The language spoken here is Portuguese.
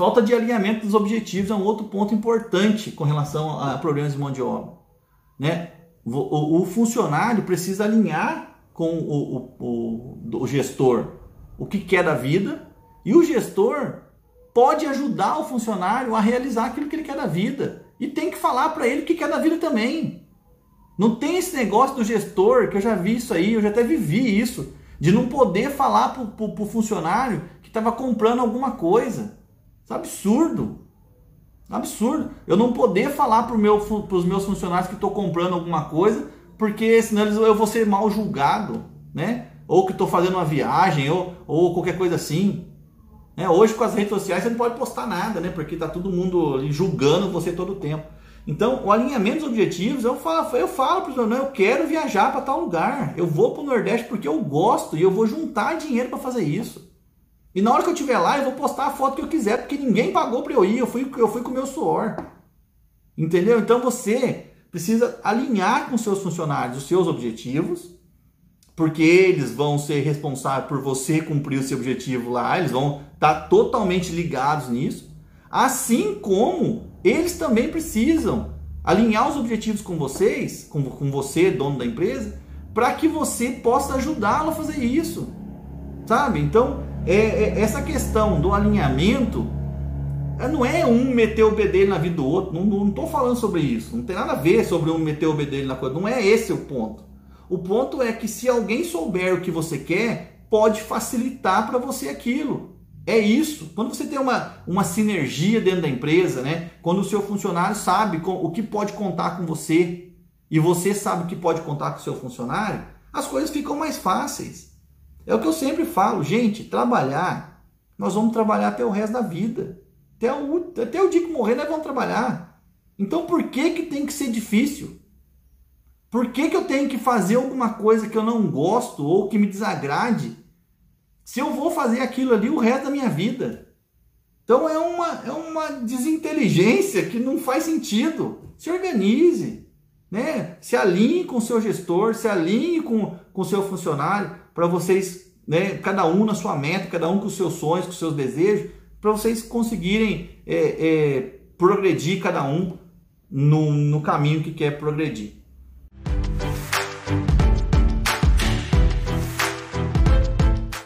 Falta de alinhamento dos objetivos é um outro ponto importante com relação a problemas de mão de obra. Né? O, o funcionário precisa alinhar com o, o, o, gestor o que quer da vida e o gestor pode ajudar o funcionário a realizar aquilo que ele quer da vida e tem que falar para ele o que quer da vida também. Não tem esse negócio do gestor, que eu já vi isso aí, eu já até vivi isso, de não poder falar para o funcionário que estava comprando alguma coisa. É absurdo. Absurdo. Eu não poder falar para meu, os meus funcionários que estou comprando alguma coisa, porque senão eu vou ser mal julgado, né? Ou que estou fazendo uma viagem, ou, ou qualquer coisa assim. É, hoje com as redes sociais você não pode postar nada, né? Porque tá todo mundo julgando você todo o tempo. Então, o alinhamento dos objetivos, eu falo, eu falo para os eu quero viajar para tal lugar. Eu vou para o Nordeste porque eu gosto e eu vou juntar dinheiro para fazer isso. E na hora que eu estiver lá, eu vou postar a foto que eu quiser, porque ninguém pagou para eu ir, eu fui, eu fui com o meu suor. Entendeu? Então você precisa alinhar com seus funcionários os seus objetivos, porque eles vão ser responsáveis por você cumprir o seu objetivo lá, eles vão estar tá totalmente ligados nisso. Assim como eles também precisam alinhar os objetivos com vocês, com, com você, dono da empresa, para que você possa ajudá-lo a fazer isso. Sabe? Então, é, é, essa questão do alinhamento é, não é um meter o bedelho na vida do outro. Não estou falando sobre isso. Não tem nada a ver sobre um meter o bedelho na coisa. Não é esse o ponto. O ponto é que se alguém souber o que você quer, pode facilitar para você aquilo. É isso. Quando você tem uma, uma sinergia dentro da empresa, né? quando o seu funcionário sabe com, o que pode contar com você e você sabe o que pode contar com o seu funcionário, as coisas ficam mais fáceis. É o que eu sempre falo, gente, trabalhar, nós vamos trabalhar até o resto da vida. Até o, até o dia que morrer, nós vamos trabalhar. Então por que, que tem que ser difícil? Por que, que eu tenho que fazer alguma coisa que eu não gosto ou que me desagrade? Se eu vou fazer aquilo ali o resto da minha vida. Então é uma, é uma desinteligência que não faz sentido. Se organize, né? se alinhe com o seu gestor, se alinhe com o seu funcionário para vocês, né, cada um na sua meta, cada um com os seus sonhos, com os seus desejos, para vocês conseguirem é, é, progredir cada um no, no caminho que quer progredir.